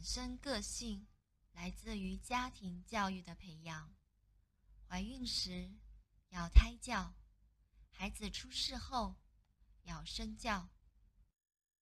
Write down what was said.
本身个性来自于家庭教育的培养。怀孕时要胎教，孩子出世后要身教。